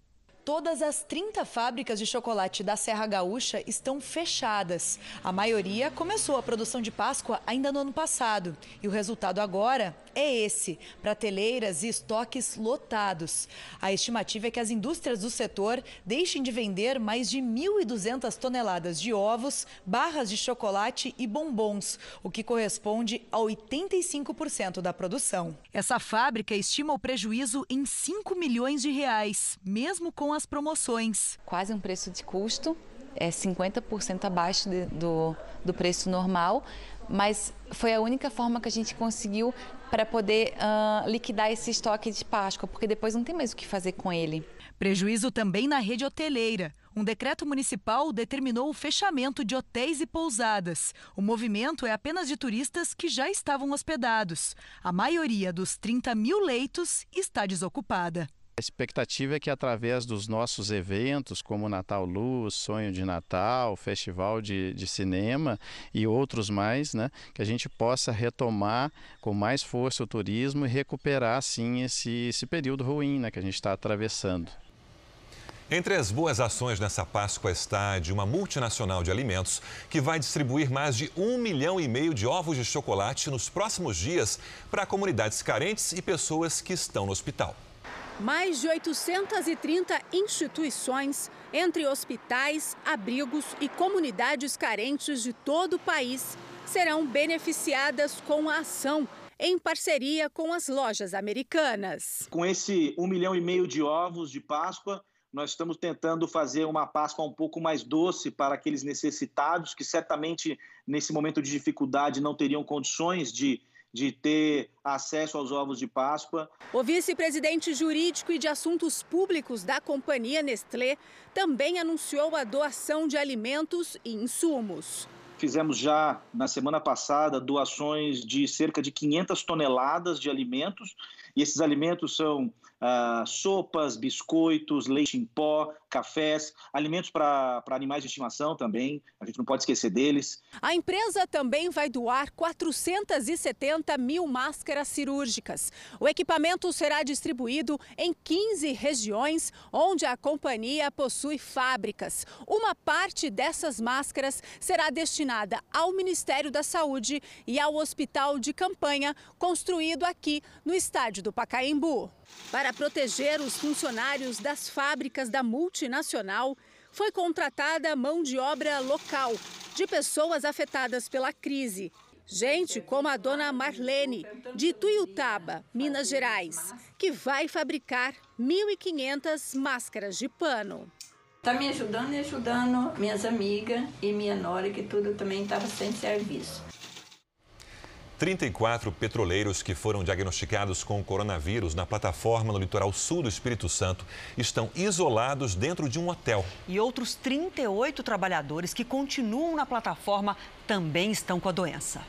Todas as 30 fábricas de chocolate da Serra Gaúcha estão fechadas. A maioria começou a produção de Páscoa ainda no ano passado. E o resultado agora é esse: prateleiras e estoques lotados. A estimativa é que as indústrias do setor deixem de vender mais de 1.200 toneladas de ovos, barras de chocolate e bombons, o que corresponde a 85% da produção. Essa fábrica estima o prejuízo em 5 milhões de reais, mesmo com as promoções. Quase um preço de custo, é 50% abaixo de, do, do preço normal, mas foi a única forma que a gente conseguiu para poder uh, liquidar esse estoque de Páscoa, porque depois não tem mais o que fazer com ele. Prejuízo também na rede hoteleira. Um decreto municipal determinou o fechamento de hotéis e pousadas. O movimento é apenas de turistas que já estavam hospedados. A maioria dos 30 mil leitos está desocupada. A expectativa é que através dos nossos eventos, como Natal Luz, Sonho de Natal, Festival de, de Cinema e outros mais, né, que a gente possa retomar com mais força o turismo e recuperar, sim, esse, esse período ruim né, que a gente está atravessando. Entre as boas ações nessa Páscoa está de uma multinacional de alimentos que vai distribuir mais de um milhão e meio de ovos de chocolate nos próximos dias para comunidades carentes e pessoas que estão no hospital. Mais de 830 instituições, entre hospitais, abrigos e comunidades carentes de todo o país, serão beneficiadas com a ação em parceria com as lojas americanas. Com esse um milhão e meio de ovos de Páscoa, nós estamos tentando fazer uma Páscoa um pouco mais doce para aqueles necessitados que certamente nesse momento de dificuldade não teriam condições de de ter acesso aos ovos de Páscoa. O vice-presidente jurídico e de assuntos públicos da companhia Nestlé também anunciou a doação de alimentos e insumos. Fizemos já na semana passada doações de cerca de 500 toneladas de alimentos, e esses alimentos são ah, sopas, biscoitos, leite em pó, cafés, alimentos para animais de estimação também, a gente não pode esquecer deles. A empresa também vai doar 470 mil máscaras cirúrgicas. O equipamento será distribuído em 15 regiões onde a companhia possui fábricas. Uma parte dessas máscaras será destinada ao Ministério da Saúde e ao Hospital de Campanha, construído aqui no estádio do Pacaembu. Para proteger os funcionários das fábricas da multinacional, foi contratada mão de obra local, de pessoas afetadas pela crise. Gente como a dona Marlene, de Tuiutaba, Minas Gerais, que vai fabricar 1.500 máscaras de pano. Está me ajudando e ajudando minhas amigas e minha nora, que tudo também estava sem serviço. 34 petroleiros que foram diagnosticados com coronavírus na plataforma no litoral sul do Espírito Santo estão isolados dentro de um hotel. E outros 38 trabalhadores que continuam na plataforma também estão com a doença.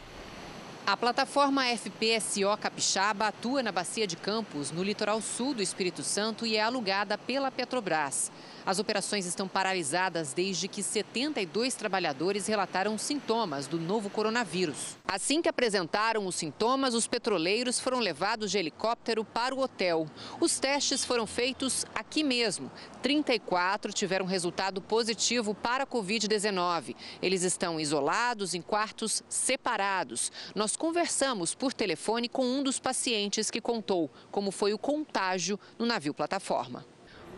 A plataforma FPSO Capixaba atua na Bacia de Campos, no litoral sul do Espírito Santo, e é alugada pela Petrobras. As operações estão paralisadas desde que 72 trabalhadores relataram sintomas do novo coronavírus. Assim que apresentaram os sintomas, os petroleiros foram levados de helicóptero para o hotel. Os testes foram feitos aqui mesmo. 34 tiveram resultado positivo para a Covid-19. Eles estão isolados em quartos separados. Nós conversamos por telefone com um dos pacientes que contou como foi o contágio no navio plataforma.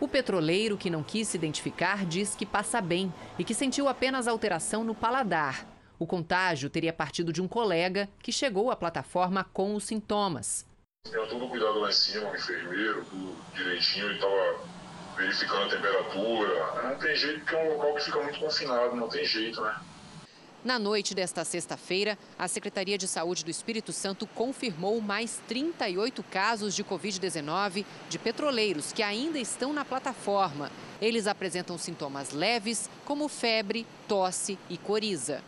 O petroleiro, que não quis se identificar, diz que passa bem e que sentiu apenas alteração no paladar. O contágio teria partido de um colega que chegou à plataforma com os sintomas. Tinha todo cuidado lá em cima, o enfermeiro, tudo direitinho, ele estava verificando a temperatura. Não tem jeito, porque é um local que fica muito confinado, não tem jeito, né? Na noite desta sexta-feira, a Secretaria de Saúde do Espírito Santo confirmou mais 38 casos de Covid-19 de petroleiros que ainda estão na plataforma. Eles apresentam sintomas leves, como febre, tosse e coriza.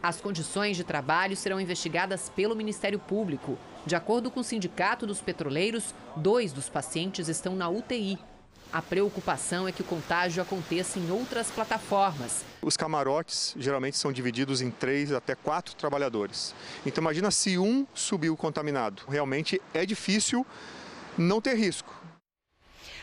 As condições de trabalho serão investigadas pelo Ministério Público. De acordo com o Sindicato dos Petroleiros, dois dos pacientes estão na UTI. A preocupação é que o contágio aconteça em outras plataformas. Os camarotes geralmente são divididos em três até quatro trabalhadores. Então imagina se um subiu contaminado. Realmente é difícil não ter risco.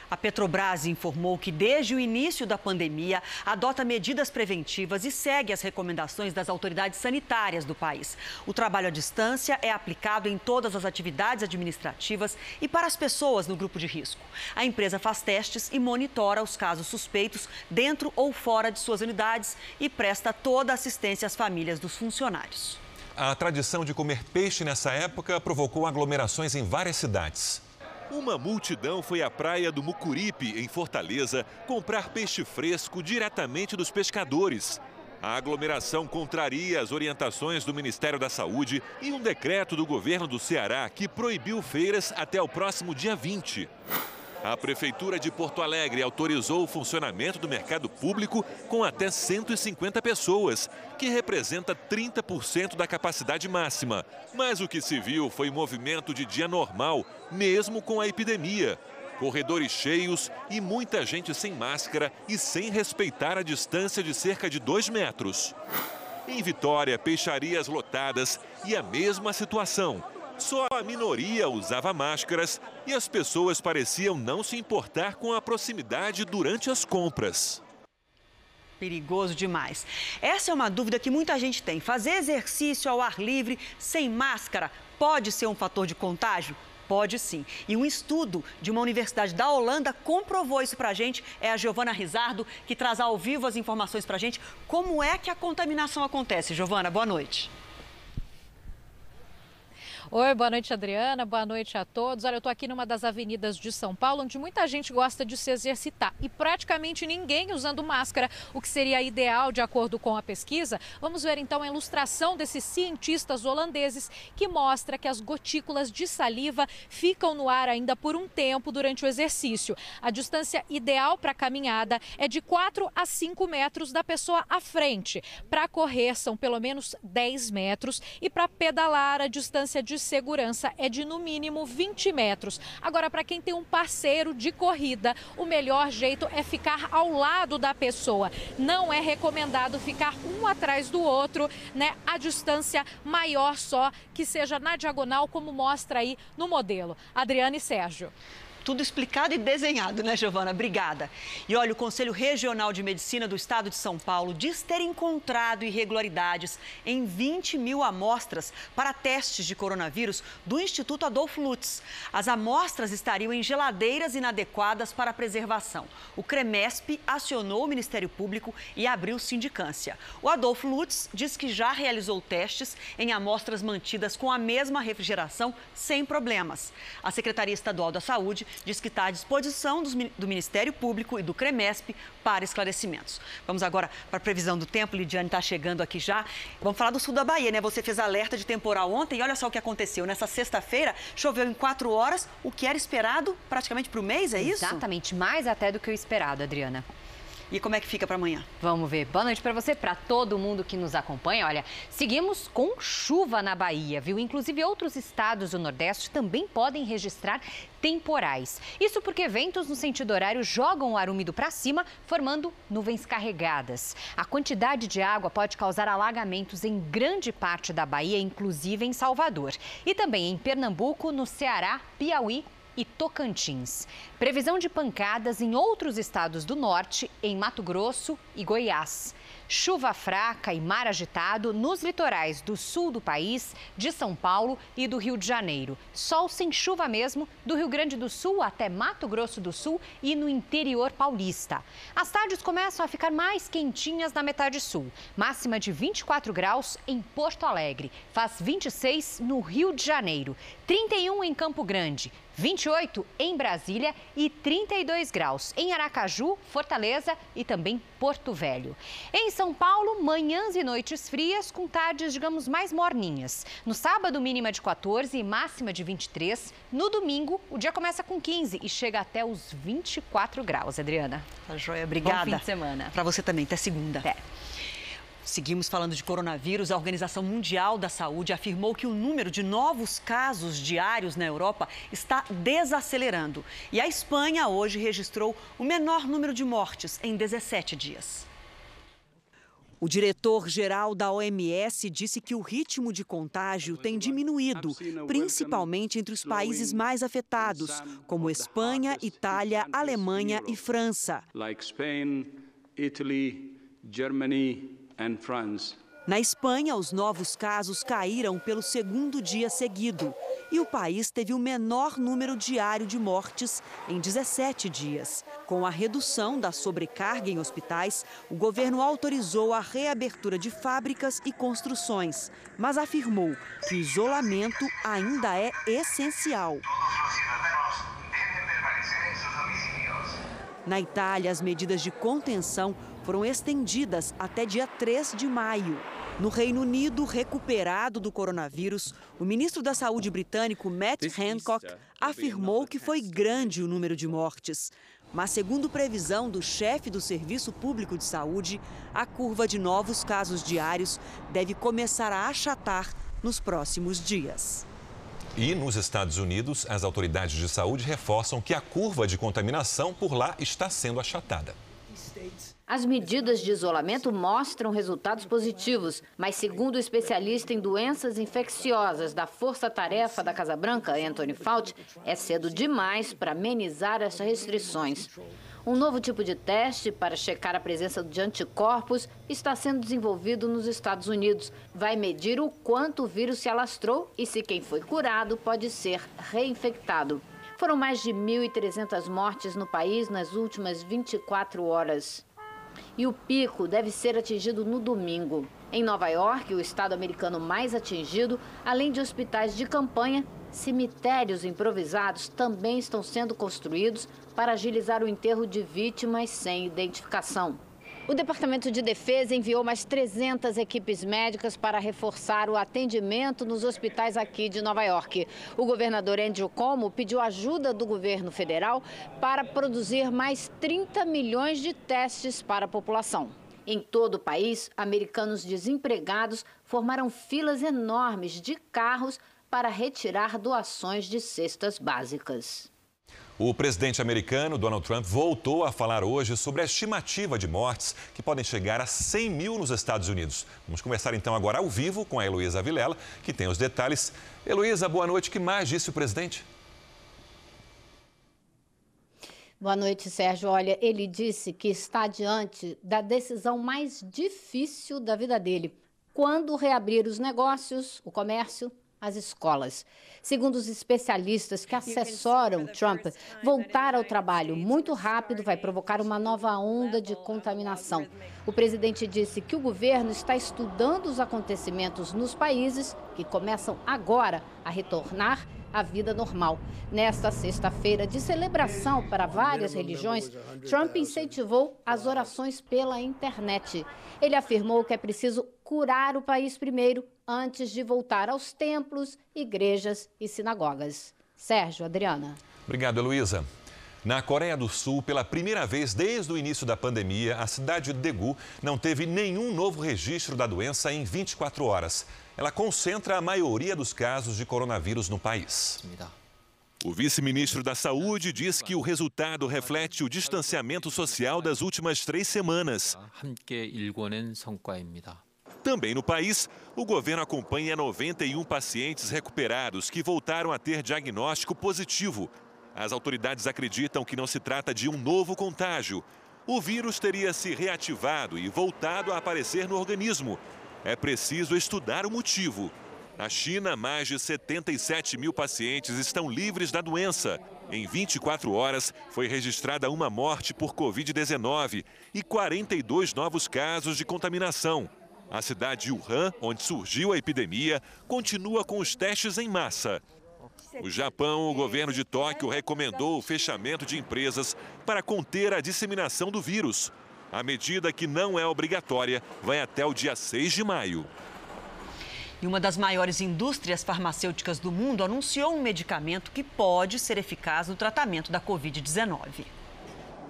A Petrobras informou que desde o início da pandemia adota medidas preventivas e segue as recomendações das autoridades sanitárias do país. O trabalho à distância é aplicado em todas as atividades administrativas e para as pessoas no grupo de risco. A empresa faz testes e monitora os casos suspeitos dentro ou fora de suas unidades e presta toda a assistência às famílias dos funcionários. A tradição de comer peixe nessa época provocou aglomerações em várias cidades. Uma multidão foi à praia do Mucuripe, em Fortaleza, comprar peixe fresco diretamente dos pescadores. A aglomeração contraria as orientações do Ministério da Saúde e um decreto do governo do Ceará que proibiu feiras até o próximo dia 20. A Prefeitura de Porto Alegre autorizou o funcionamento do mercado público com até 150 pessoas, que representa 30% da capacidade máxima. Mas o que se viu foi movimento de dia normal, mesmo com a epidemia. Corredores cheios e muita gente sem máscara e sem respeitar a distância de cerca de dois metros. Em Vitória, peixarias lotadas e a mesma situação. Só a minoria usava máscaras e as pessoas pareciam não se importar com a proximidade durante as compras. Perigoso demais. Essa é uma dúvida que muita gente tem. Fazer exercício ao ar livre, sem máscara, pode ser um fator de contágio? Pode sim. E um estudo de uma universidade da Holanda comprovou isso para a gente. É a Giovana Rizardo que traz ao vivo as informações para a gente. Como é que a contaminação acontece? Giovana, boa noite. Oi, boa noite, Adriana. Boa noite a todos. Olha, eu estou aqui numa das avenidas de São Paulo, onde muita gente gosta de se exercitar e praticamente ninguém usando máscara, o que seria ideal de acordo com a pesquisa. Vamos ver então a ilustração desses cientistas holandeses que mostra que as gotículas de saliva ficam no ar ainda por um tempo durante o exercício. A distância ideal para a caminhada é de 4 a 5 metros da pessoa à frente. Para correr são pelo menos 10 metros e para pedalar a distância de de segurança é de no mínimo 20 metros. Agora, para quem tem um parceiro de corrida, o melhor jeito é ficar ao lado da pessoa. Não é recomendado ficar um atrás do outro, né? A distância maior só, que seja na diagonal, como mostra aí no modelo. Adriane e Sérgio tudo explicado e desenhado, né, Giovana? Obrigada. E olha, o Conselho Regional de Medicina do Estado de São Paulo diz ter encontrado irregularidades em 20 mil amostras para testes de coronavírus do Instituto Adolfo Lutz. As amostras estariam em geladeiras inadequadas para preservação. O CREMESP acionou o Ministério Público e abriu sindicância. O Adolfo Lutz diz que já realizou testes em amostras mantidas com a mesma refrigeração sem problemas. A Secretaria Estadual da Saúde diz que está à disposição do Ministério Público e do CREMESP para esclarecimentos. Vamos agora para a previsão do tempo. Lidiane está chegando aqui já. Vamos falar do sul da Bahia, né? Você fez alerta de temporal ontem e olha só o que aconteceu. Nessa sexta-feira, choveu em quatro horas, o que era esperado praticamente para o mês, é isso? Exatamente, mais até do que o esperado, Adriana. E como é que fica para amanhã? Vamos ver. Boa noite para você, para todo mundo que nos acompanha. Olha, seguimos com chuva na Bahia, viu? Inclusive outros estados do Nordeste também podem registrar temporais. Isso porque ventos no sentido horário jogam o ar úmido para cima, formando nuvens carregadas. A quantidade de água pode causar alagamentos em grande parte da Bahia, inclusive em Salvador. E também em Pernambuco, no Ceará, Piauí e Tocantins. Previsão de pancadas em outros estados do norte, em Mato Grosso e Goiás. Chuva fraca e mar agitado nos litorais do sul do país, de São Paulo e do Rio de Janeiro. Sol sem chuva mesmo do Rio Grande do Sul até Mato Grosso do Sul e no interior paulista. As tardes começam a ficar mais quentinhas na metade sul. Máxima de 24 graus em Porto Alegre. Faz 26 no Rio de Janeiro. 31 em Campo Grande. 28 em Brasília e 32 graus em Aracaju, Fortaleza e também Porto Velho. Em São Paulo, manhãs e noites frias com tardes, digamos, mais morninhas. No sábado, mínima de 14 e máxima de 23. No domingo, o dia começa com 15 e chega até os 24 graus, Adriana. Tá joia, obrigada. Bom fim de semana. Para você também, até segunda. Até. Seguimos falando de coronavírus. A Organização Mundial da Saúde afirmou que o número de novos casos diários na Europa está desacelerando. E a Espanha hoje registrou o menor número de mortes em 17 dias. O diretor-geral da OMS disse que o ritmo de contágio tem diminuído, principalmente entre os países mais afetados, como Espanha, Itália, Alemanha e França. Na Espanha, os novos casos caíram pelo segundo dia seguido e o país teve o menor número diário de mortes em 17 dias. Com a redução da sobrecarga em hospitais, o governo autorizou a reabertura de fábricas e construções, mas afirmou que o isolamento ainda é essencial. Na Itália, as medidas de contenção foram estendidas até dia 3 de maio. No Reino Unido, recuperado do coronavírus, o ministro da Saúde britânico Matt Hancock afirmou que foi grande o número de mortes. Mas, segundo previsão do chefe do Serviço Público de Saúde, a curva de novos casos diários deve começar a achatar nos próximos dias. E nos Estados Unidos, as autoridades de saúde reforçam que a curva de contaminação por lá está sendo achatada. As medidas de isolamento mostram resultados positivos, mas segundo o especialista em doenças infecciosas da Força Tarefa da Casa Branca, Anthony Fauci, é cedo demais para amenizar essas restrições. Um novo tipo de teste para checar a presença de anticorpos está sendo desenvolvido nos Estados Unidos. Vai medir o quanto o vírus se alastrou e se quem foi curado pode ser reinfectado. Foram mais de 1.300 mortes no país nas últimas 24 horas e o pico deve ser atingido no domingo. Em Nova York, o estado americano mais atingido, além de hospitais de campanha, cemitérios improvisados também estão sendo construídos para agilizar o enterro de vítimas sem identificação. O Departamento de Defesa enviou mais 300 equipes médicas para reforçar o atendimento nos hospitais aqui de Nova York. O governador Andrew Cuomo pediu ajuda do governo federal para produzir mais 30 milhões de testes para a população. Em todo o país, americanos desempregados formaram filas enormes de carros para retirar doações de cestas básicas. O presidente americano Donald Trump voltou a falar hoje sobre a estimativa de mortes que podem chegar a 100 mil nos Estados Unidos. Vamos conversar então agora ao vivo com a Heloísa Vilela, que tem os detalhes. Heloísa, boa noite. O que mais disse o presidente? Boa noite, Sérgio. Olha, ele disse que está diante da decisão mais difícil da vida dele. Quando reabrir os negócios, o comércio, as escolas. Segundo os especialistas que assessoram Trump, voltar ao trabalho muito rápido vai provocar uma nova onda de contaminação. O presidente disse que o governo está estudando os acontecimentos nos países que começam agora a retornar à vida normal. Nesta sexta-feira de celebração para várias religiões, Trump incentivou as orações pela internet. Ele afirmou que é preciso curar o país primeiro antes de voltar aos templos, igrejas e sinagogas. Sérgio, Adriana. Obrigado, Heloísa. Na Coreia do Sul, pela primeira vez desde o início da pandemia, a cidade de Daegu não teve nenhum novo registro da doença em 24 horas. Ela concentra a maioria dos casos de coronavírus no país. O vice-ministro da Saúde diz que o resultado reflete o distanciamento social das últimas três semanas. Também no país, o governo acompanha 91 pacientes recuperados que voltaram a ter diagnóstico positivo as autoridades acreditam que não se trata de um novo contágio. O vírus teria se reativado e voltado a aparecer no organismo. É preciso estudar o motivo. Na China, mais de 77 mil pacientes estão livres da doença. Em 24 horas, foi registrada uma morte por Covid-19 e 42 novos casos de contaminação. A cidade de Wuhan, onde surgiu a epidemia, continua com os testes em massa. O Japão, o governo de Tóquio recomendou o fechamento de empresas para conter a disseminação do vírus. A medida, que não é obrigatória, vai até o dia 6 de maio. E uma das maiores indústrias farmacêuticas do mundo anunciou um medicamento que pode ser eficaz no tratamento da Covid-19.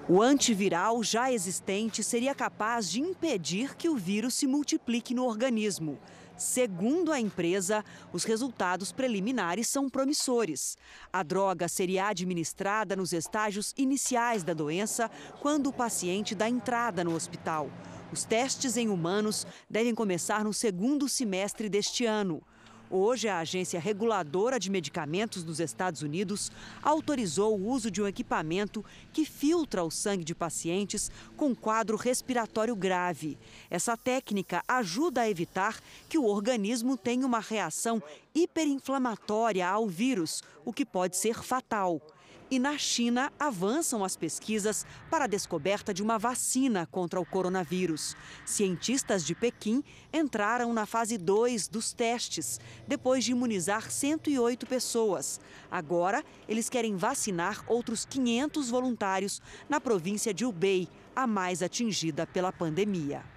O antiviral já existente seria capaz de impedir que o vírus se multiplique no organismo. Segundo a empresa, os resultados preliminares são promissores. A droga seria administrada nos estágios iniciais da doença, quando o paciente dá entrada no hospital. Os testes em humanos devem começar no segundo semestre deste ano. Hoje, a Agência Reguladora de Medicamentos dos Estados Unidos autorizou o uso de um equipamento que filtra o sangue de pacientes com quadro respiratório grave. Essa técnica ajuda a evitar que o organismo tenha uma reação hiperinflamatória ao vírus, o que pode ser fatal. E na China avançam as pesquisas para a descoberta de uma vacina contra o coronavírus. Cientistas de Pequim entraram na fase 2 dos testes, depois de imunizar 108 pessoas. Agora, eles querem vacinar outros 500 voluntários na província de Hubei, a mais atingida pela pandemia.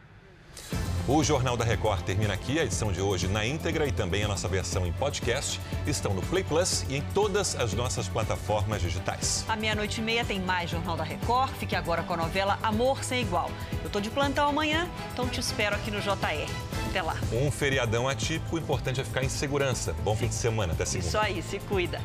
O Jornal da Record termina aqui. A edição de hoje na íntegra e também a nossa versão em podcast estão no Play Plus e em todas as nossas plataformas digitais. À meia-noite e meia tem mais Jornal da Record. Fique agora com a novela Amor Sem Igual. Eu tô de plantão amanhã, então te espero aqui no JR. Até lá. Um feriadão atípico, o importante é ficar em segurança. Bom Sim. fim de semana. Até segunda. Isso aí, se cuida.